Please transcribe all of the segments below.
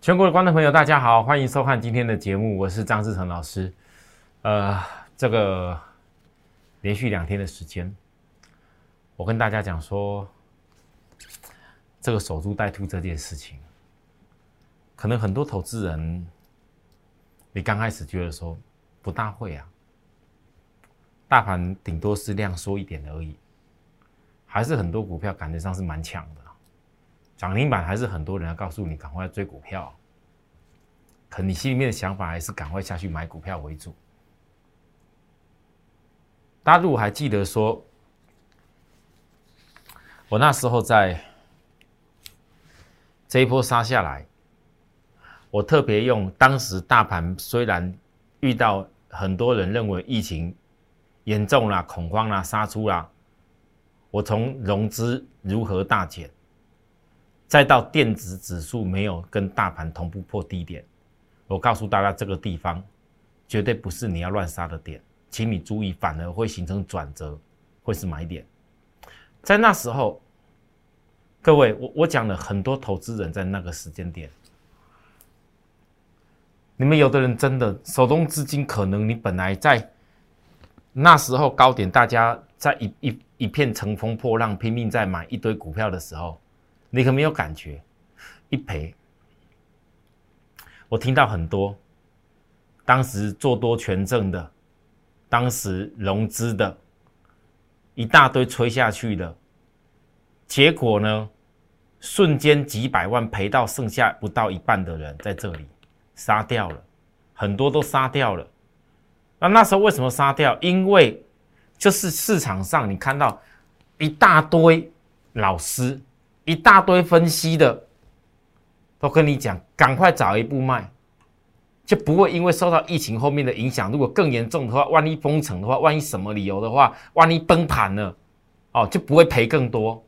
全国的观众朋友，大家好，欢迎收看今天的节目，我是张志成老师。呃，这个连续两天的时间，我跟大家讲说，这个守株待兔这件事情，可能很多投资人，你刚开始觉得说不大会啊，大盘顶多是量缩一点而已，还是很多股票感觉上是蛮强的。涨停板还是很多人要告诉你赶快追股票，可你心里面的想法还是赶快下去买股票为主。大家如果还记得说，我那时候在这一波杀下来，我特别用当时大盘虽然遇到很多人认为疫情严重啦、恐慌啦、杀出啦，我从融资如何大减。再到电子指数没有跟大盘同步破低点，我告诉大家，这个地方绝对不是你要乱杀的点，请你注意，反而会形成转折，会是买点。在那时候，各位，我我讲了很多投资人在那个时间点，你们有的人真的手中资金可能你本来在那时候高点，大家在一一一片乘风破浪拼命在买一堆股票的时候。你可没有感觉，一赔，我听到很多，当时做多权证的，当时融资的，一大堆吹下去的，结果呢，瞬间几百万赔到剩下不到一半的人在这里杀掉了，很多都杀掉了。那那时候为什么杀掉？因为就是市场上你看到一大堆老师。一大堆分析的都跟你讲，赶快早一步卖，就不会因为受到疫情后面的影响。如果更严重的话，万一封城的话，万一什么理由的话，万一崩盘了，哦，就不会赔更多。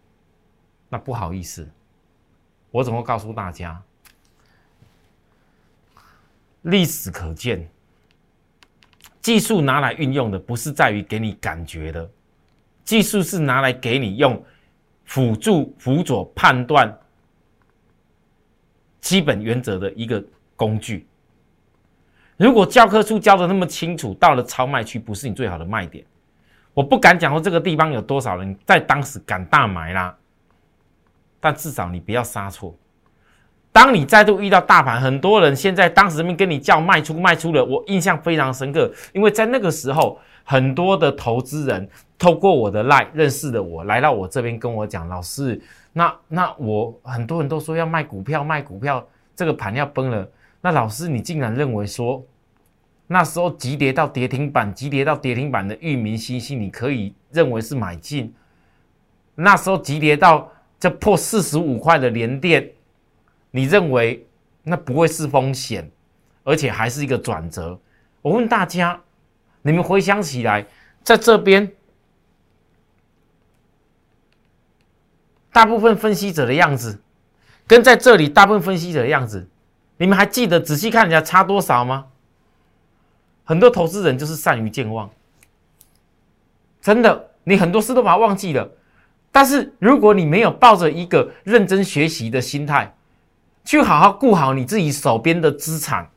那不好意思，我怎么告诉大家？历史可见，技术拿来运用的不是在于给你感觉的，技术是拿来给你用。辅助辅佐判断基本原则的一个工具。如果教科书教的那么清楚，到了超卖区不是你最好的卖点。我不敢讲说这个地方有多少人在当时敢大买啦，但至少你不要杀错。当你再度遇到大盘，很多人现在当时面跟你叫卖出卖出了，我印象非常深刻，因为在那个时候。很多的投资人透过我的 line 认识的我，来到我这边跟我讲，老师，那那我很多人都说要卖股票，卖股票，这个盘要崩了。那老师，你竟然认为说，那时候急跌到跌停板，急跌到跌停板的域名信息，你可以认为是买进？那时候急跌到这破四十五块的连电，你认为那不会是风险，而且还是一个转折？我问大家。你们回想起来，在这边，大部分分析者的样子，跟在这里大部分分析者的样子，你们还记得仔细看人家差多少吗？很多投资人就是善于健忘，真的，你很多事都把它忘记了。但是如果你没有抱着一个认真学习的心态，去好好顾好你自己手边的资产，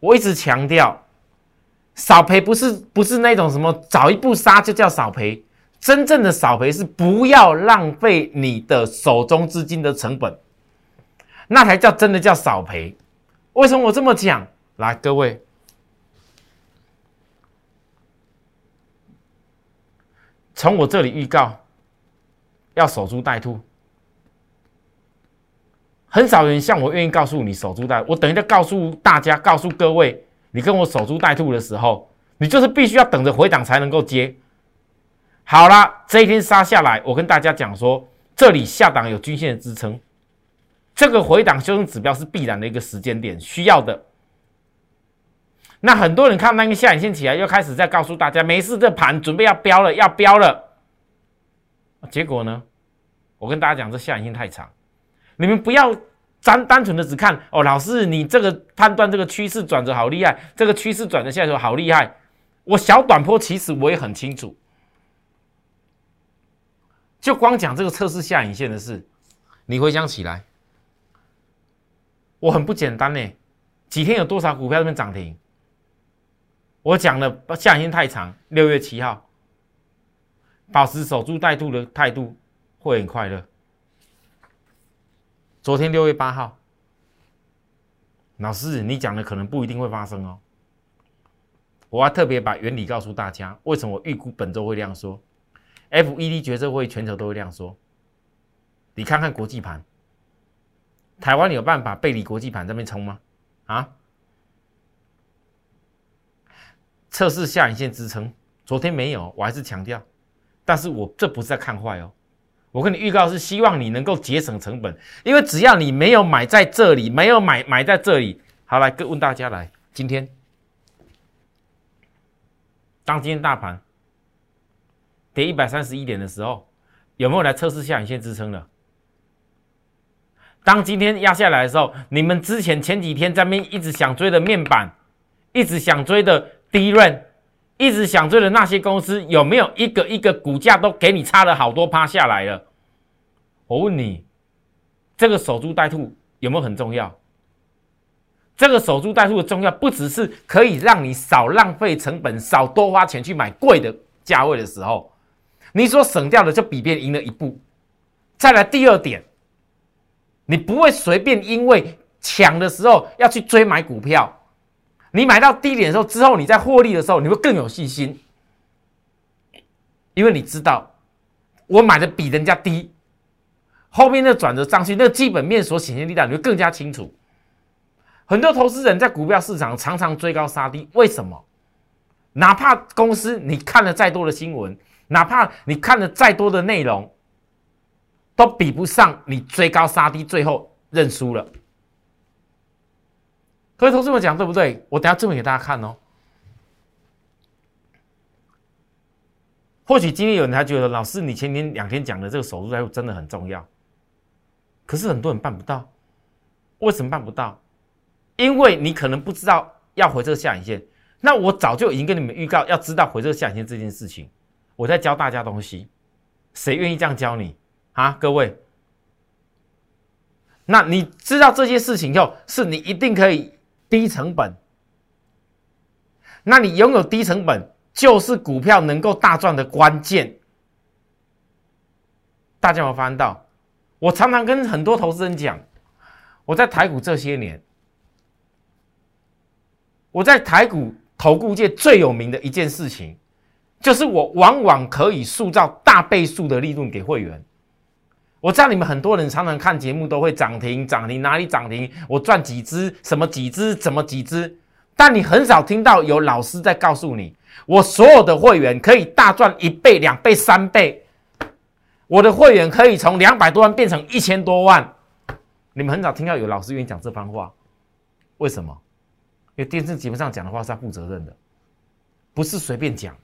我一直强调。少赔不是不是那种什么早一步杀就叫少赔，真正的少赔是不要浪费你的手中资金的成本，那才叫真的叫少赔。为什么我这么讲？来，各位，从我这里预告要守株待兔，很少人像我愿意告诉你守株待，我等一下告诉大家，告诉各位。你跟我守株待兔的时候，你就是必须要等着回档才能够接。好了，这一天杀下来，我跟大家讲说，这里下档有均线的支撑，这个回档修正指标是必然的一个时间点需要的。那很多人看那个下影线起来，又开始在告诉大家，没事，这盘准备要飙了，要飙了。结果呢，我跟大家讲，这下影线太长，你们不要。单单纯的只看哦，老师，你这个判断这个趋势转折好厉害，这个趋势转折下来好厉害。我小短波其实我也很清楚，就光讲这个测试下影线的事，你回想起来，我很不简单呢，几天有多少股票这边涨停？我讲了下影线太长，六月七号，保持守株待兔的态度会很快乐。昨天六月八号，老师你讲的可能不一定会发生哦。我要特别把原理告诉大家，为什么我预估本周会量缩？FED 决策会全球都会量缩。你看看国际盘，台湾有办法背离国际盘这边冲吗？啊？测试下影线支撑，昨天没有，我还是强调，但是我这不是在看坏哦。我跟你预告是希望你能够节省成本，因为只要你没有买在这里，没有买买在这里，好来，问大家来，今天。当今天大盘跌一百三十一点的时候，有没有来测试下影线支撑的？当今天压下来的时候，你们之前前几天在面一直想追的面板，一直想追的低润，一直想追的那些公司，有没有一个一个股价都给你差了好多趴下来了？我问你，这个守株待兔有没有很重要？这个守株待兔的重要，不只是可以让你少浪费成本、少多花钱去买贵的价位的时候，你所省掉的就比别人赢了一步。再来第二点，你不会随便因为抢的时候要去追买股票，你买到低点的时候之后，你在获利的时候，你会更有信心，因为你知道我买的比人家低，后面那转折上去，那基本面所显现力量，你会更加清楚。很多投资人在股票市场常常追高杀低，为什么？哪怕公司你看了再多的新闻，哪怕你看了再多的内容，都比不上你追高杀低，最后认输了。各位投资们讲对不对？我等下证明给大家看哦。或许今天有人还觉得，老师你前天两天讲的这个手术在真的很重要，可是很多人办不到，为什么办不到？因为你可能不知道要回撤下影线，那我早就已经跟你们预告，要知道回撤下影线这件事情，我在教大家东西，谁愿意这样教你啊？各位，那你知道这些事情后，是你一定可以低成本，那你拥有低成本，就是股票能够大赚的关键。大家有没有发现到？我常常跟很多投资人讲，我在台股这些年。我在台股投顾界最有名的一件事情，就是我往往可以塑造大倍数的利润给会员。我知道你们很多人常常看节目都会涨停涨停哪里涨停，我赚几只什么几只怎么几只，但你很少听到有老师在告诉你，我所有的会员可以大赚一倍两倍三倍，我的会员可以从两百多万变成一千多万。你们很少听到有老师愿意讲这番话，为什么？因为电视节目上讲的话是要负责任的，不是随便讲。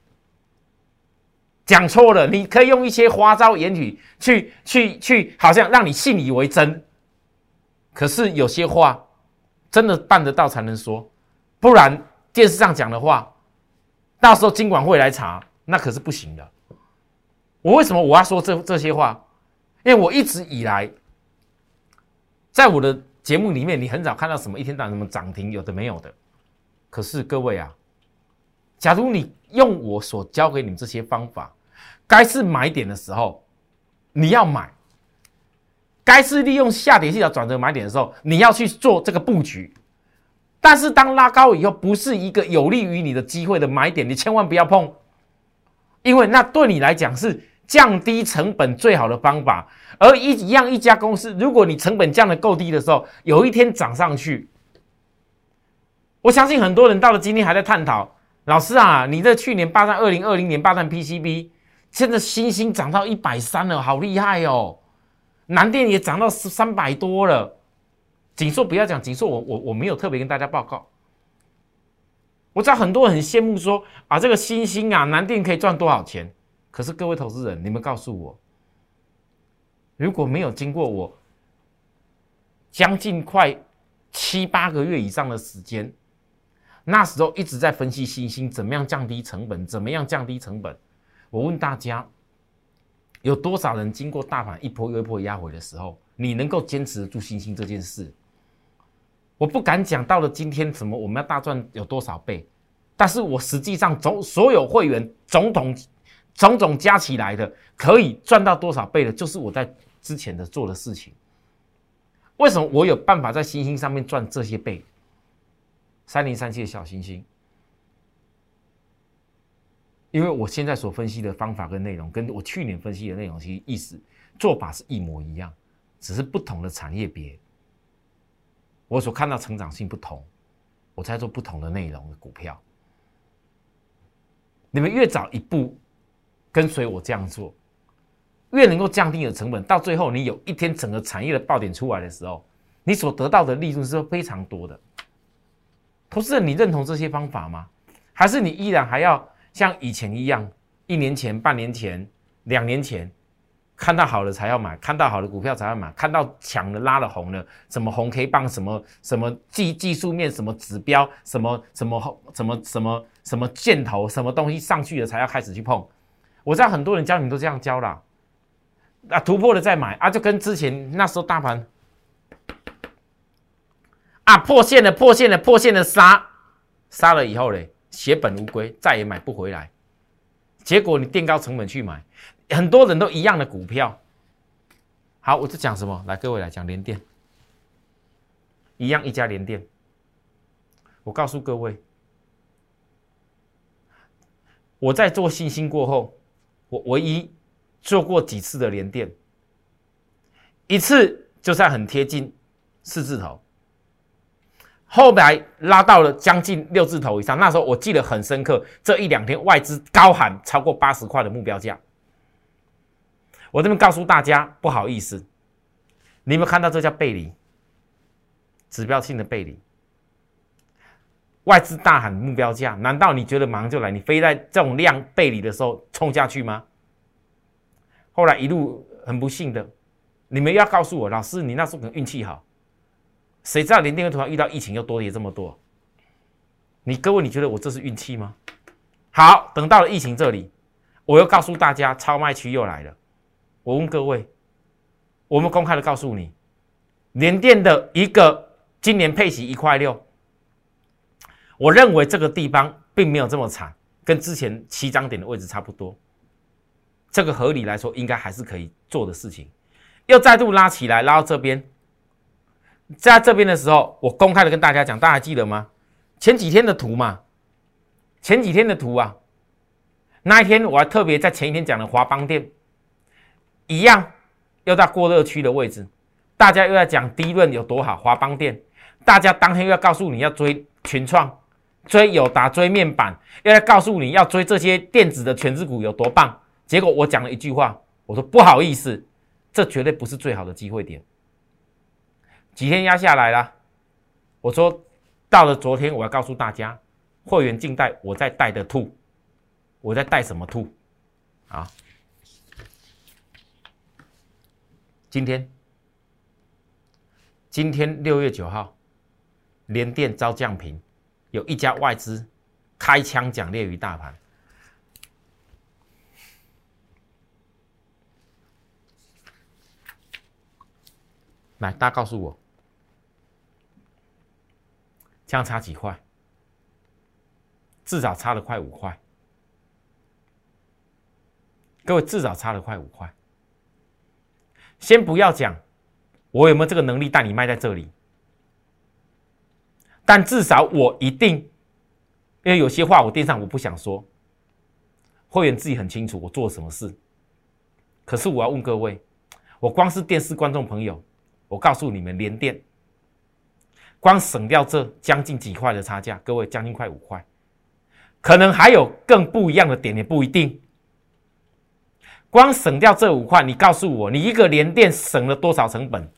讲错了，你可以用一些花招言语去去去，好像让你信以为真。可是有些话真的办得到才能说，不然电视上讲的话，到时候经管会来查，那可是不行的。我为什么我要说这这些话？因为我一直以来在我的。节目里面你很少看到什么一天到晚什么涨停有的没有的，可是各位啊，假如你用我所教给你们这些方法，该是买点的时候你要买，该是利用下跌线转折买点的时候你要去做这个布局，但是当拉高以后不是一个有利于你的机会的买点，你千万不要碰，因为那对你来讲是。降低成本最好的方法，而一一样一家公司，如果你成本降的够低的时候，有一天涨上去，我相信很多人到了今天还在探讨，老师啊，你这去年霸占二零二零年霸占 PCB，现在星星涨到一百三了，好厉害哦，南电也涨到三百多了，锦硕不要讲锦硕，我我我没有特别跟大家报告，我知道很多人很羡慕说啊，这个星星啊，南电可以赚多少钱？可是各位投资人，你们告诉我，如果没有经过我将近快七八个月以上的时间，那时候一直在分析新兴怎么样降低成本，怎么样降低成本？我问大家，有多少人经过大盘一波又一波压回的时候，你能够坚持住新兴这件事？我不敢讲到了今天什么我们要大赚有多少倍，但是我实际上总所有会员总统种种加起来的可以赚到多少倍的，就是我在之前的做的事情。为什么我有办法在星星上面赚这些倍？三零三七的小星星，因为我现在所分析的方法跟内容，跟我去年分析的内容其实意思做法是一模一样，只是不同的产业别。我所看到成长性不同，我在做不同的内容的股票。你们越早一步跟随我这样做，越能够降低你的成本。到最后，你有一天整个产业的爆点出来的时候，你所得到的利润是非常多的。投资人，你认同这些方法吗？还是你依然还要像以前一样，一年前、半年前、两年前？看到好的才要买，看到好的股票才要买，看到抢了拉了红了，什么红 K 棒，什么什么技技术面，什么指标，什么什么什么什么什么箭头，什么东西上去了才要开始去碰。我知道很多人教你都这样教了，啊突破了再买啊，就跟之前那时候大盘啊破线了，破线了，破线了杀杀了以后嘞，血本无归，再也买不回来。结果你垫高成本去买。很多人都一样的股票，好，我在讲什么？来，各位来讲连电，一样一家连电。我告诉各位，我在做信心过后，我唯一做过几次的连电，一次就算很贴近四字头，后来拉到了将近六字头以上。那时候我记得很深刻，这一两天外资高喊超过八十块的目标价。我这边告诉大家，不好意思，你有没有看到这叫背离？指标性的背离，外资大喊目标价，难道你觉得马上就来？你非在这种量背离的时候冲下去吗？后来一路很不幸的，你们要告诉我，老师，你那时候可能运气好，谁知道连电个突然遇到疫情又多跌这么多？你各位，你觉得我这是运气吗？好，等到了疫情这里，我又告诉大家，超卖区又来了。我问各位，我们公开的告诉你，联电的一个今年配息一块六，我认为这个地方并没有这么惨，跟之前七张点的位置差不多，这个合理来说应该还是可以做的事情。又再度拉起来，拉到这边，在这边的时候，我公开的跟大家讲，大家记得吗？前几天的图嘛，前几天的图啊，那一天我还特别在前一天讲的华邦店。一样，又在过热区的位置，大家又在讲低润有多好，华邦电，大家当天又要告诉你要追群创，追友达，追面板，又在告诉你要追这些电子的全资股有多棒。结果我讲了一句话，我说不好意思，这绝对不是最好的机会点。几天压下来了，我说到了昨天，我要告诉大家，会员静待，我在带的兔，我在带什么兔啊？今天，今天六月九号，联电遭降平，有一家外资开枪讲列于大盘。来，大家告诉我，这样差几块？至少差了快五块。各位，至少差了快五块。先不要讲，我有没有这个能力带你卖在这里？但至少我一定，因为有些话我电上我不想说，会员自己很清楚我做了什么事。可是我要问各位，我光是电视观众朋友，我告诉你们，连电光省掉这将近几块的差价，各位将近快五块，可能还有更不一样的点，也不一定。光省掉这五块，你告诉我，你一个连电省了多少成本？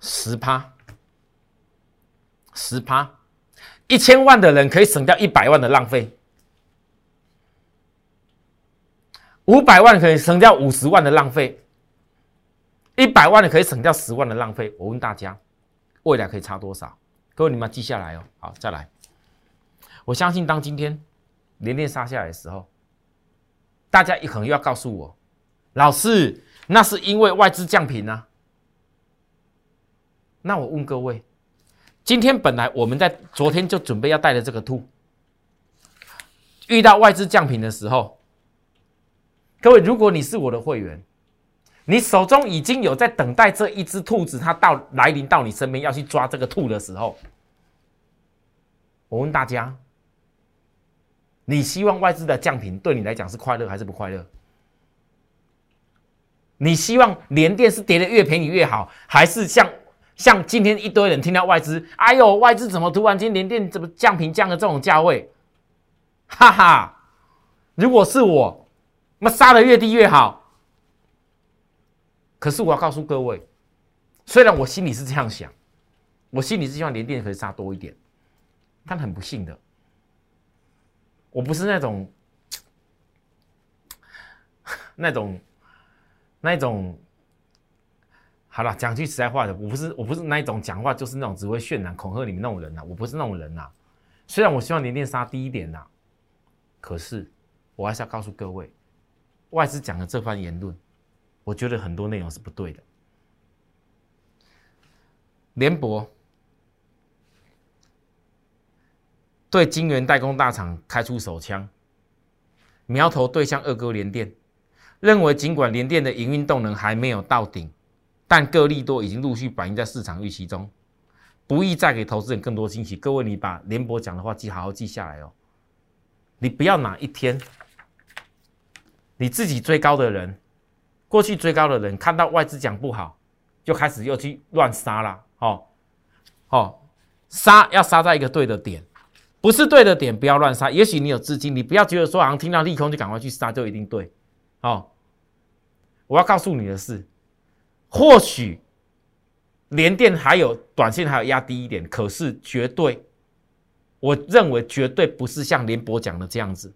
十趴，十趴，一千万的人可以省掉一百万的浪费，五百万可以省掉五十万的浪费，一百万的可以省掉十万的浪费。我问大家，未来可以差多少？各位你们记下来哦。好，再来，我相信当今天。连连杀下来的时候，大家可能又要告诉我，老师，那是因为外资降频啊。那我问各位，今天本来我们在昨天就准备要带的这个兔，遇到外资降频的时候，各位，如果你是我的会员，你手中已经有在等待这一只兔子，它到来临到你身边要去抓这个兔的时候，我问大家，你希望外资的降频对你来讲是快乐还是不快乐？你希望连电是跌的越便宜越好，还是像像今天一堆人听到外资，哎呦，外资怎么突然间连电怎么降频降了这种价位？哈哈，如果是我，那杀的越低越好。可是我要告诉各位，虽然我心里是这样想，我心里是希望连电可以杀多一点，但很不幸的，我不是那种 那种。那种，好了，讲句实在话的，我不是我不是那一种讲话就是那种只会渲染恐吓你们那种人呐，我不是那种人呐。虽然我希望年电杀低一点呐，可是我还是要告诉各位，外资讲的这番言论，我觉得很多内容是不对的。联博对晶圆代工大厂开出手枪，苗头对向二哥联电。认为，尽管联电的营运动能还没有到顶，但各利多已经陆续反映在市场预期中，不易再给投资人更多惊喜。各位，你把联博讲的话记好好记下来哦。你不要哪一天你自己追高的人，过去追高的人看到外资讲不好，就开始又去乱杀了。哦哦，杀要杀在一个对的点，不是对的点不要乱杀。也许你有资金，你不要觉得说好像听到利空就赶快去杀就一定对。哦。我要告诉你的是，或许连电还有短线还有压低一点，可是绝对，我认为绝对不是像联博讲的这样子。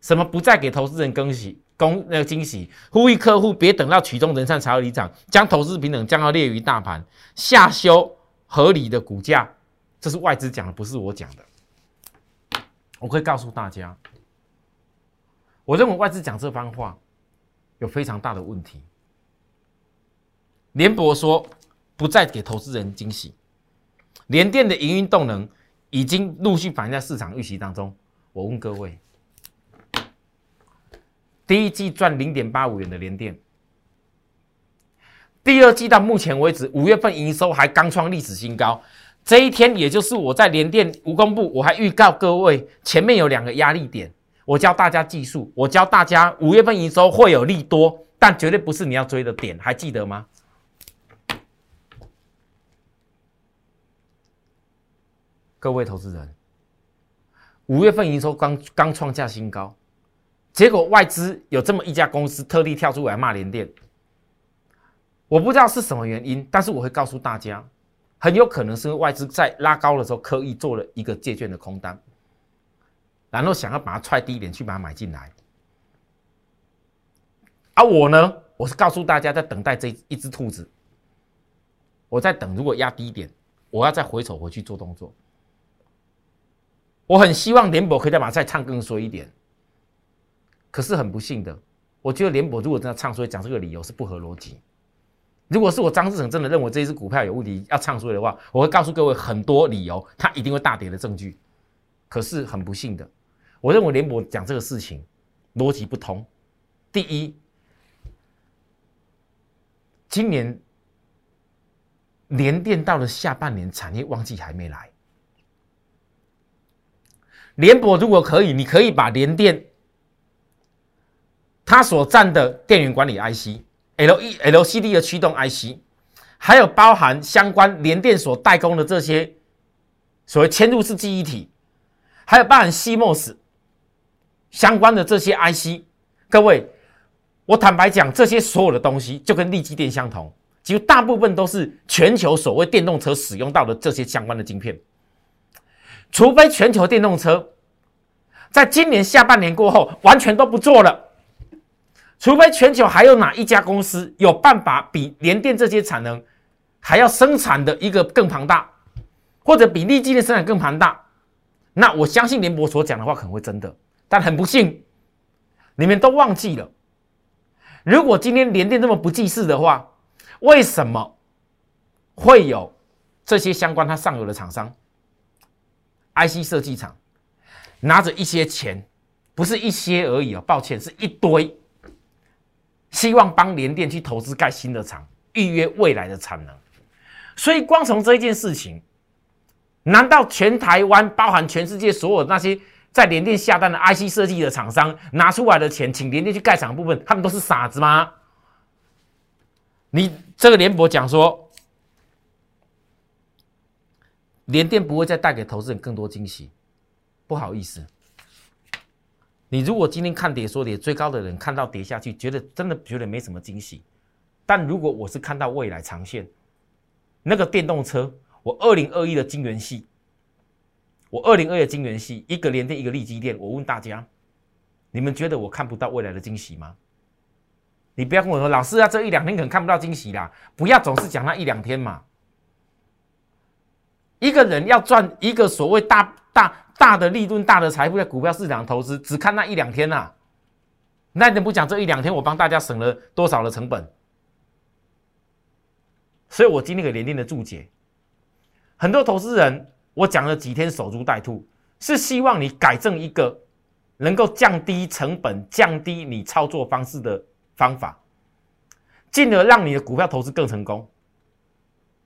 什么不再给投资人更喜、公那个惊喜，呼吁客户别等到曲终人散才要离场，将投资平等降到劣于大盘，下修合理的股价，这是外资讲的，不是我讲的。我可以告诉大家，我认为外资讲这番话。有非常大的问题。联博说不再给投资人惊喜，联电的营运动能已经陆续反映在市场预期当中。我问各位，第一季赚零点八五元的联电，第二季到目前为止五月份营收还刚创历史新高。这一天，也就是我在联电无公布，我还预告各位前面有两个压力点。我教大家技术，我教大家五月份营收会有利多，但绝对不是你要追的点，还记得吗？各位投资人，五月份营收刚刚创下新高，结果外资有这么一家公司特地跳出来骂联电，我不知道是什么原因，但是我会告诉大家，很有可能是外资在拉高的时候刻意做了一个借券的空单。然后想要把它踹低一点去把它买进来，而我呢，我是告诉大家在等待这一只兔子，我在等，如果压低一点，我要再回手回去做动作。我很希望联博可以再把再唱更衰一点，可是很不幸的，我觉得联博如果真的唱衰，讲这个理由是不合逻辑。如果是我张志成真的认为这一只股票有问题要唱衰的话，我会告诉各位很多理由，它一定会大跌的证据。可是很不幸的。我认为联博讲这个事情逻辑不通。第一，今年联电到了下半年产业旺季还没来。联博如果可以，你可以把联电它所占的电源管理 IC、L E LCD 的驱动 IC，还有包含相关联电所代工的这些所谓嵌入式记忆体，还有包含 CMOS。相关的这些 IC，各位，我坦白讲，这些所有的东西就跟立基电相同，几乎大部分都是全球所谓电动车使用到的这些相关的晶片。除非全球电动车在今年下半年过后完全都不做了，除非全球还有哪一家公司有办法比联电这些产能还要生产的一个更庞大，或者比立基的生产更庞大，那我相信联博所讲的话可能会真的。但很不幸，你们都忘记了。如果今天联电这么不济事的话，为什么会有这些相关它上游的厂商，IC 设计厂拿着一些钱，不是一些而已哦，抱歉，是一堆，希望帮联电去投资盖新的厂，预约未来的产能。所以光从这件事情，难道全台湾包含全世界所有那些在联电下单的 IC 设计的厂商拿出来的钱，请联电去盖厂部分，他们都是傻子吗？你这个联博讲说，联电不会再带给投资人更多惊喜，不好意思，你如果今天看跌说跌，最高的人看到跌下去，觉得真的觉得没什么惊喜，但如果我是看到未来长线。那个电动车，我二零二一的金元系，我二零二一的金元系，一个联电，一个利基电。我问大家，你们觉得我看不到未来的惊喜吗？你不要跟我说，老师啊，这一两天可能看不到惊喜啦。不要总是讲那一两天嘛。一个人要赚一个所谓大大大的利润、大的财富，在股票市场投资，只看那一两天呐。那你不讲这一两天，我帮大家省了多少的成本？所以我今天给联电的注解，很多投资人，我讲了几天守株待兔，是希望你改正一个能够降低成本、降低你操作方式的方法，进而让你的股票投资更成功。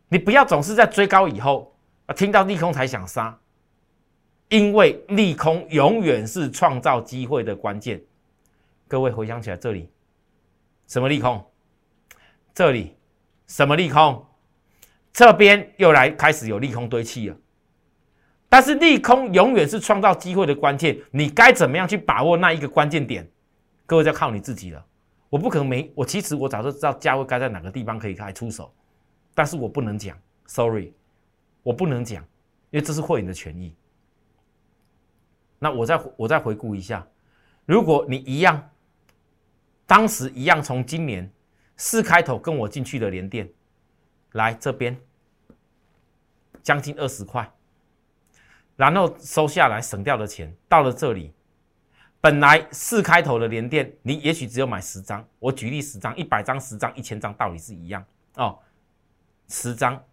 你不要总是在追高以后啊，听到利空才想杀，因为利空永远是创造机会的关键。各位回想起来，这里什么利空？这里。什么利空？这边又来开始有利空堆砌了。但是利空永远是创造机会的关键，你该怎么样去把握那一个关键点？各位要靠你自己了。我不可能没我，其实我早就知道价位该在哪个地方可以开出手，但是我不能讲，sorry，我不能讲，因为这是会员的权益。那我再我再回顾一下，如果你一样，当时一样从今年。四开头跟我进去的连电，来这边将近二十块，然后收下来省掉的钱到了这里，本来四开头的连电，你也许只有买十张，我举例十张、一百张、十张、一千张，道理是一样哦。十张，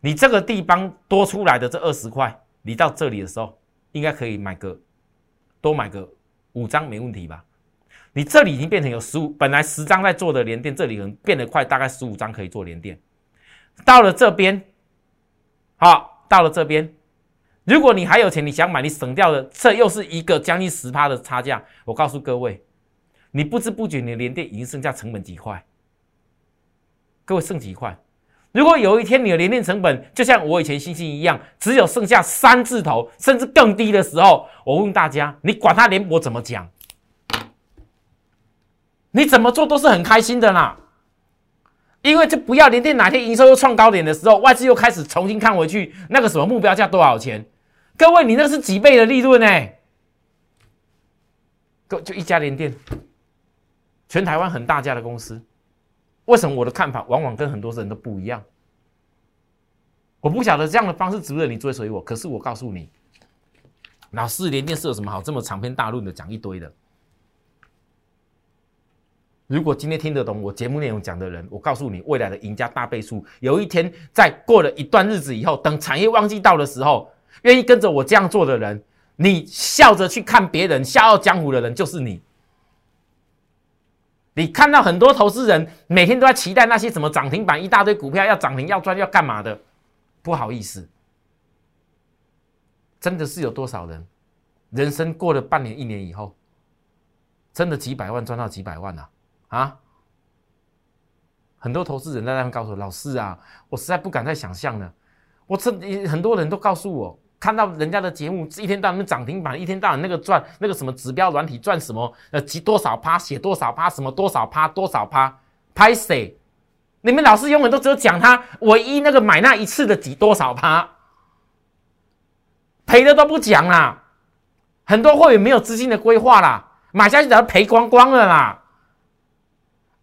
你这个地方多出来的这二十块，你到这里的时候，应该可以买个多买个五张没问题吧？你这里已经变成有十五，本来十张在做的连电，这里能变得快，大概十五张可以做连电。到了这边，好，到了这边，如果你还有钱，你想买，你省掉的，这又是一个将近十趴的差价。我告诉各位，你不知不觉你的连电已经剩下成本几块。各位剩几块？如果有一天你的连电成本就像我以前星星一样，只有剩下三字头，甚至更低的时候，我问大家，你管他联博怎么讲？你怎么做都是很开心的啦，因为这不要连电哪天营收又创高点的时候，外资又开始重新看回去那个什么目标价多少钱？各位，你那是几倍的利润呢？就就一家连电，全台湾很大家的公司，为什么我的看法往往跟很多人都不一样？我不晓得这样的方式值得你追随我，可是我告诉你，老师连电是有什么好这么长篇大论的讲一堆的？如果今天听得懂我节目内容讲的人，我告诉你，未来的赢家大倍数。有一天，在过了一段日子以后，等产业旺季到的时候，愿意跟着我这样做的人，你笑着去看别人，笑傲江湖的人就是你。你看到很多投资人每天都在期待那些什么涨停板，一大堆股票要涨停要赚要干嘛的？不好意思，真的是有多少人，人生过了半年一年以后，真的几百万赚到几百万啊？啊！很多投资人在那边告诉我：“老师啊，我实在不敢再想象了。”我这很多人都告诉我，看到人家的节目，一天到晚涨停板，一天到晚那个赚那个什么指标软体赚什么呃，几多少趴，写多少趴，什么多少趴，多少趴，拍谁？你们老师永远都只有讲他唯一那个买那一次的几多少趴，赔的都不讲啦。很多会员没有资金的规划啦，买下去等赔光光了啦。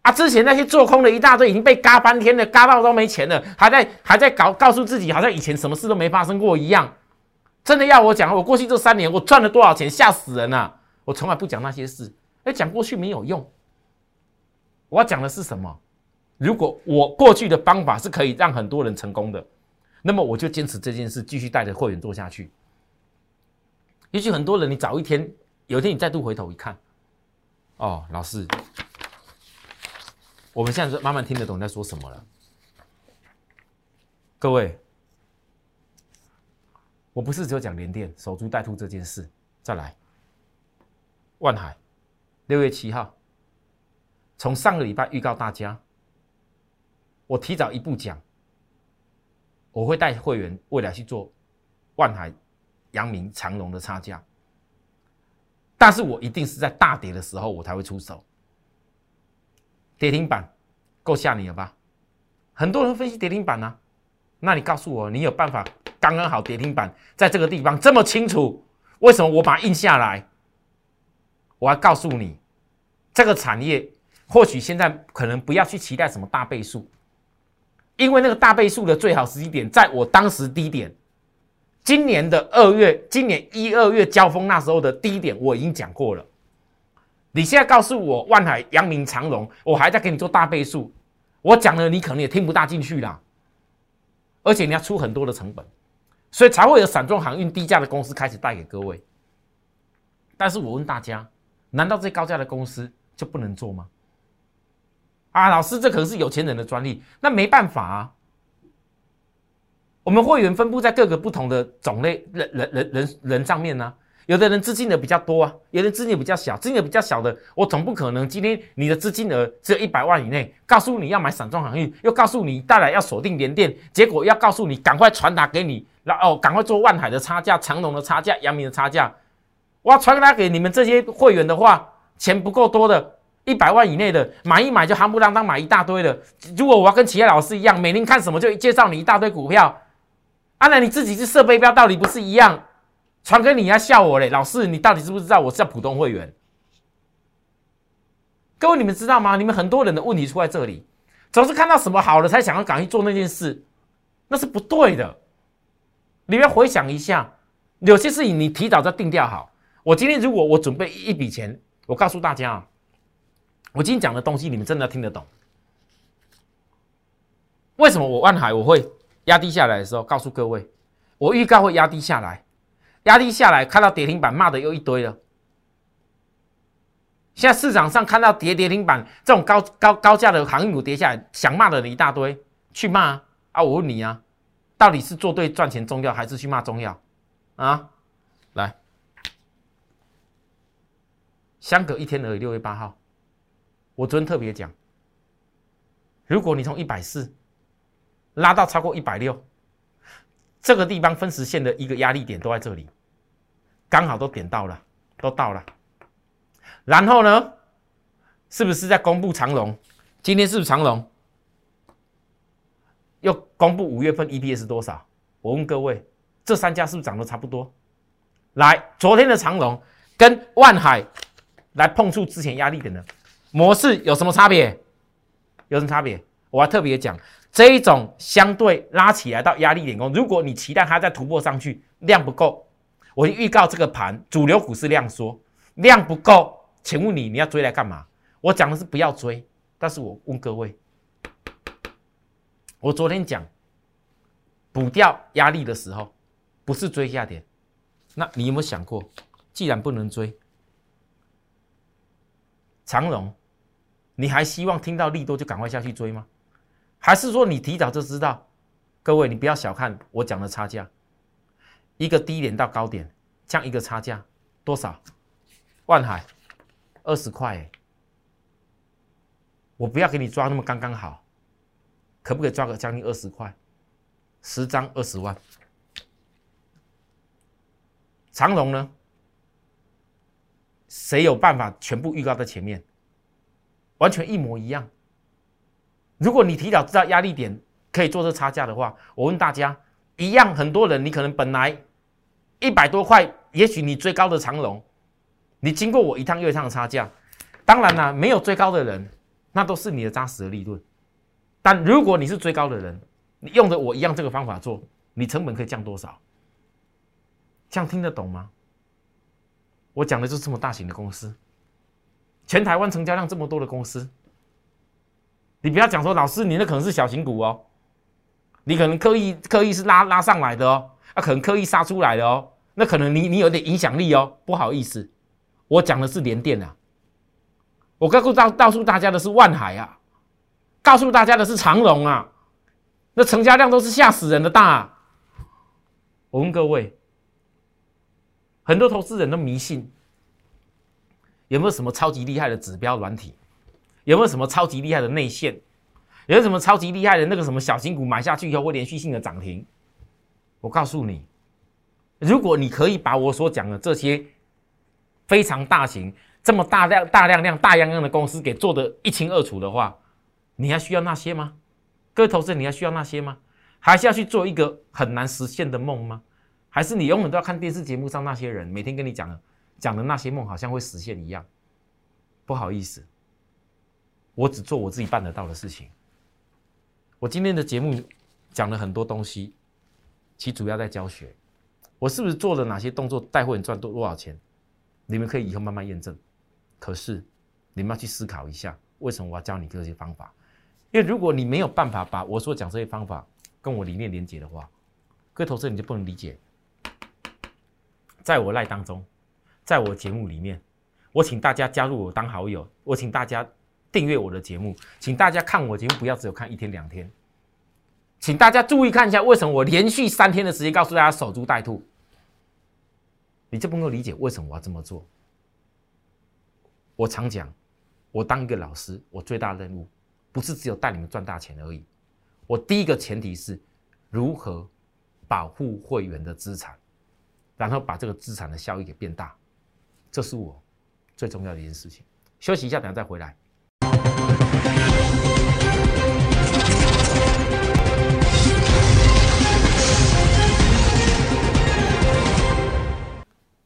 啊！之前那些做空的一大堆已经被嘎翻天了，嘎到都没钱了，还在还在搞，告诉自己好像以前什么事都没发生过一样。真的要我讲，我过去这三年我赚了多少钱，吓死人了！我从来不讲那些事，哎，讲过去没有用。我要讲的是什么？如果我过去的方法是可以让很多人成功的，那么我就坚持这件事，继续带着会员做下去。也许很多人，你早一天，有一天你再度回头一看，哦，老师，我们现在慢慢听得懂在说什么了。各位，我不是只有讲联电守株待兔这件事，再来，万海，六月七号，从上个礼拜预告大家。我提早一步讲，我会带会员未来去做万海、阳明、长隆的差价，但是我一定是在大跌的时候我才会出手。跌停板够吓你了吧？很多人分析跌停板呢，那你告诉我，你有办法刚刚好跌停板在这个地方这么清楚？为什么我把它印下来？我要告诉你，这个产业或许现在可能不要去期待什么大倍数。因为那个大倍数的最好时机点，在我当时低点，今年的二月，今年一二月交锋那时候的低点，我已经讲过了。你现在告诉我万海、阳明、长荣，我还在给你做大倍数，我讲了，你可能也听不大进去啦。而且你要出很多的成本，所以才会有散装航运低价的公司开始带给各位。但是我问大家，难道这高价的公司就不能做吗？啊，老师，这可能是有钱人的专利，那没办法啊。我们会员分布在各个不同的种类人人人人人上面呢，有的人资金的比较多啊，有的资金比较小，资金比较小的，我总不可能今天你的资金额只有一百万以内，告诉你要买散装航运，又告诉你带来要锁定联电，结果要告诉你赶快传达给你，然后赶快做万海的差价、长隆的差价、阳明的差价，我要传达给你们这些会员的话，钱不够多的。一百万以内的买一买就夯不啷当买一大堆的。如果我要跟企业老师一样，每天看什么就介绍你一大堆股票，阿南你自己是设备标，到底不是一样？传给你要笑我嘞，老师你到底知不知道我是普通会员？各位你们知道吗？你们很多人的问题出在这里，总是看到什么好了才想要赶去做那件事，那是不对的。你要回想一下，有些事情你提早就定调好。我今天如果我准备一笔钱，我告诉大家啊。我今天讲的东西，你们真的听得懂？为什么我万海我会压低下来的时候，告诉各位，我预告会压低下来，压低下来，看到跌停板骂的又一堆了。现在市场上看到跌跌停板这种高高高价的航运股跌下来，想骂的人一大堆，去骂啊！我问你啊，到底是做对赚钱重要，还是去骂重要？啊，来，相隔一天而已，六月八号。我昨天特别讲，如果你从一百四拉到超过一百六，这个地方分时线的一个压力点都在这里，刚好都点到了，都到了。然后呢，是不是在公布长龙？今天是不是长龙？又公布五月份 EPS 多少？我问各位，这三家是不是涨得差不多？来，昨天的长龙跟万海来碰触之前压力点的。模式有什么差别？有什么差别？我要特别讲这一种相对拉起来到压力点攻，如果你期待它再突破上去，量不够，我预告这个盘主流股市量缩，量不够，请问你你要追来干嘛？我讲的是不要追，但是我问各位，我昨天讲补掉压力的时候，不是追下点，那你有没有想过，既然不能追，长龙？你还希望听到利多就赶快下去追吗？还是说你提早就知道？各位，你不要小看我讲的差价，一个低点到高点，这样一个差价多少？万海二十块，我不要给你抓那么刚刚好，可不可以抓个将近二十块？十张二十万。长龙呢？谁有办法全部预告在前面？完全一模一样。如果你提早知道压力点可以做这差价的话，我问大家，一样很多人，你可能本来一百多块，也许你最高的长龙，你经过我一趟又一趟的差价，当然啦，没有最高的人，那都是你的扎实的利润。但如果你是追高的人，你用着我一样这个方法做，你成本可以降多少？这样听得懂吗？我讲的就是这么大型的公司。全台湾成交量这么多的公司，你不要讲说老师，你那可能是小型股哦，你可能刻意刻意是拉拉上来的哦，啊，可能刻意杀出来的哦，那可能你你有点影响力哦，不好意思，我讲的是联电啊，我告诉告告诉大家的是万海啊，告诉大家的是长荣啊，那成交量都是吓死人的大。我问各位，很多投资人都迷信，有没有什么超级厉害的指标软体？有没有什么超级厉害的内线？有什么超级厉害的那个什么小型股买下去以后会连续性的涨停？我告诉你，如果你可以把我所讲的这些非常大型、这么大量、大量量、大样样的公司给做得一清二楚的话，你还需要那些吗？各位投资人，你还需要那些吗？还是要去做一个很难实现的梦吗？还是你永远都要看电视节目上那些人每天跟你讲的讲的那些梦，好像会实现一样？不好意思。我只做我自己办得到的事情。我今天的节目讲了很多东西，其主要在教学。我是不是做了哪些动作带会员赚多多少钱？你们可以以后慢慢验证。可是你们要去思考一下，为什么我要教你这些方法？因为如果你没有办法把我所讲这些方法跟我理念连接的话，各位投资你就不能理解。在我赖当中，在我节目里面，我请大家加入我当好友，我请大家。订阅我的节目，请大家看我节目不要只有看一天两天，请大家注意看一下为什么我连续三天的时间告诉大家守株待兔，你就不能够理解为什么我要这么做。我常讲，我当一个老师，我最大的任务不是只有带你们赚大钱而已，我第一个前提是如何保护会员的资产，然后把这个资产的效益给变大，这是我最重要的一件事情。休息一下，等下再回来。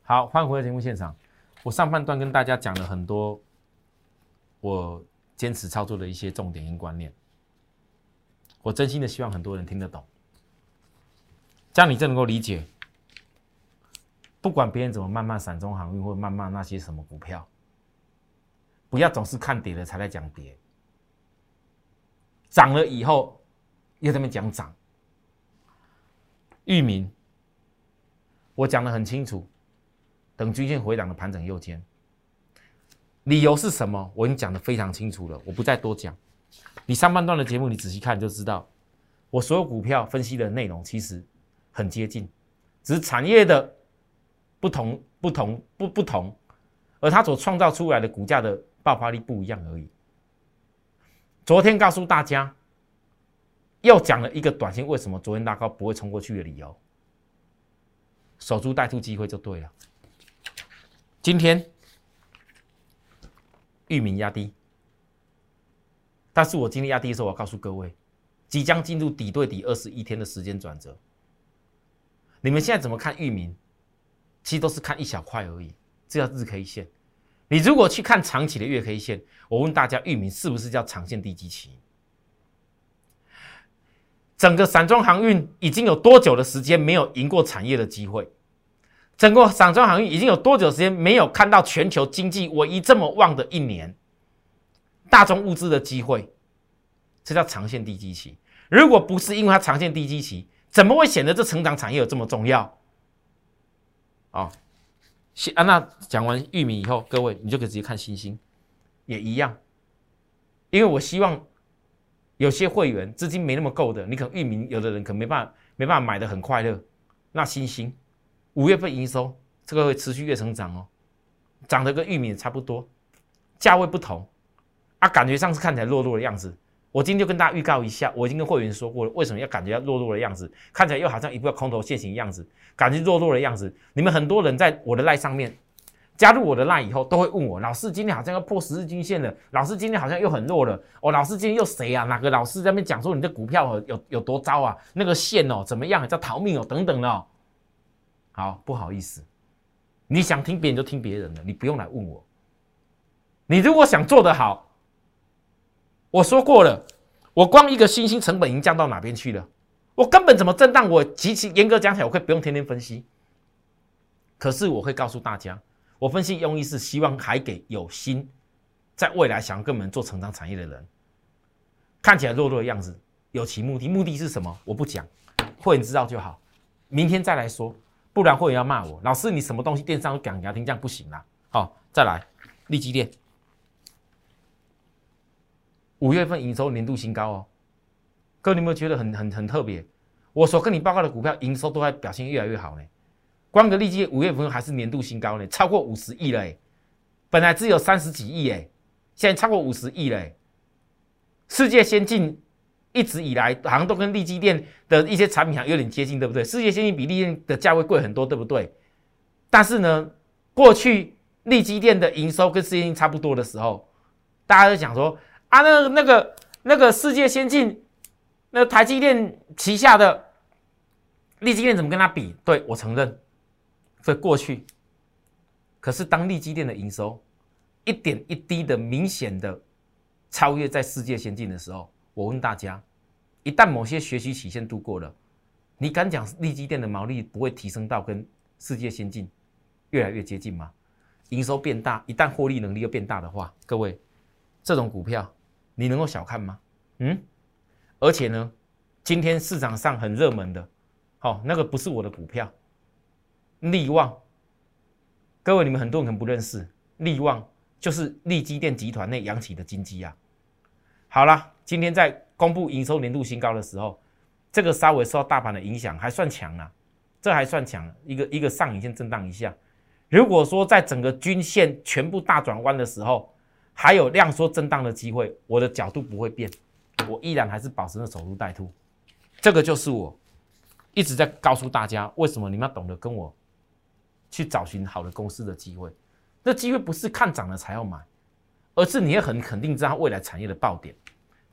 好，欢迎回到节目现场。我上半段跟大家讲了很多我坚持操作的一些重点跟观念，我真心的希望很多人听得懂，这样你就能够理解。不管别人怎么谩骂散中航运，或谩骂那些什么股票。不要总是看跌了才来讲跌，涨了以后又在那讲涨。域名，我讲的很清楚，等均线回档的盘整右肩，理由是什么？我已经讲的非常清楚了，我不再多讲。你上半段的节目你仔细看就知道，我所有股票分析的内容其实很接近，只是产业的不同、不同、不不同，而它所创造出来的股价的。爆发力不一样而已。昨天告诉大家，又讲了一个短线为什么昨天大高不会冲过去的理由，守株待兔机会就对了。今天域名压低，但是我今天压低的时候，我告诉各位，即将进入底对底二十一天的时间转折。你们现在怎么看域名？其实都是看一小块而已，这叫日 K 线。你如果去看长期的月 K 线，我问大家，域名是不是叫长线低基期？整个散装航运已经有多久的时间没有赢过产业的机会？整个散装行业已经有多久时间没有看到全球经济唯一这么旺的一年？大宗物资的机会，这叫长线低基期。如果不是因为它长线低基期，怎么会显得这成长产业有这么重要？啊？啊，那讲完玉米以后，各位你就可以直接看星星，也一样。因为我希望有些会员资金没那么够的，你可能玉米有的人可能没办法没办法买的很快乐。那星星五月份营收这个会持续月成长哦，长得跟玉米差不多，价位不同啊，感觉上是看起来弱弱的样子。我今天就跟大家预告一下，我已经跟会员说过了，为什么要感觉要弱弱的样子，看起来又好像一个空头现形样子，感觉弱弱的样子。你们很多人在我的赖上面加入我的赖以后，都会问我，老师今天好像要破十日均线了，老师今天好像又很弱了，哦，老师今天又谁啊？哪个老师在那边讲说你的股票有有多糟啊？那个线哦怎么样？叫逃命哦等等的。好，不好意思，你想听别人就听别人的，你不用来问我。你如果想做得好。我说过了，我光一个新兴成本已经降到哪边去了？我根本怎么震荡？我极其严格讲起来，我可以不用天天分析。可是我会告诉大家，我分析用意是希望还给有心，在未来想要跟我们做成长产业的人，看起来弱弱的样子，有其目的，目的是什么？我不讲，会你知道就好，明天再来说，不然会员要骂我。老师，你什么东西电商讲给他听，这样不行啦。好，再来，利基电，五月份营收年度新高哦。哥，你有没有觉得很很很特别？我所跟你报告的股票营收都在表现越来越好呢。光个利基五月份还是年度新高呢，超过五十亿了，本来只有三十几亿哎，现在超过五十亿了。世界先进一直以来好像都跟利基电的一些产品有点接近，对不对？世界先进比利电的价位贵很多，对不对？但是呢，过去利基电的营收跟世界先进差不多的时候，大家都讲说啊，那那个那个世界先进。那台积电旗下的利基电怎么跟它比？对我承认，在过去，可是当利基电的营收一点一滴的明显的超越在世界先进的时候，我问大家：一旦某些学习曲线度过了，你敢讲利基电的毛利不会提升到跟世界先进越来越接近吗？营收变大，一旦获利能力又变大的话，各位，这种股票你能够小看吗？嗯？而且呢，今天市场上很热门的，好，那个不是我的股票，利旺。各位你们很多人可能不认识，利旺就是利基电集团内养起的金鸡啊。好了，今天在公布营收年度新高的时候，这个稍微受到大盘的影响，还算强啊，这还算强，一个一个上影线震荡一下。如果说在整个均线全部大转弯的时候，还有量缩震荡的机会，我的角度不会变。我依然还是保持着守株待兔，这个就是我一直在告诉大家，为什么你们要懂得跟我去找寻好的公司的机会。那机会不是看涨了才要买，而是你也很肯定知道未来产业的爆点。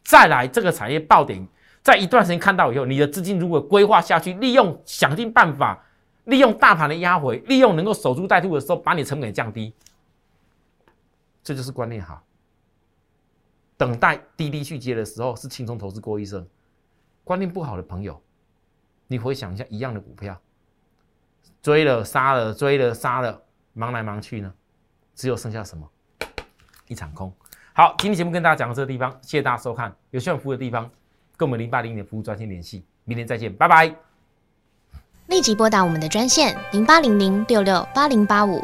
再来，这个产业爆点在一段时间看到以后，你的资金如果规划下去，利用想尽办法，利用大盘的压回，利用能够守株待兔的时候，把你成本降低，这就是观念好。等待滴滴去接的时候是轻松投资郭医生。观念不好的朋友，你回想一下一样的股票，追了杀了，追了杀了，忙来忙去呢，只有剩下什么？一场空。好，今天节目跟大家讲到这个地方，谢谢大家收看。有需要服务的地方，跟我们零八零零服务专线联系。明天再见，拜拜。立即拨打我们的专线零八零零六六八零八五。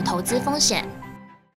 投资风险。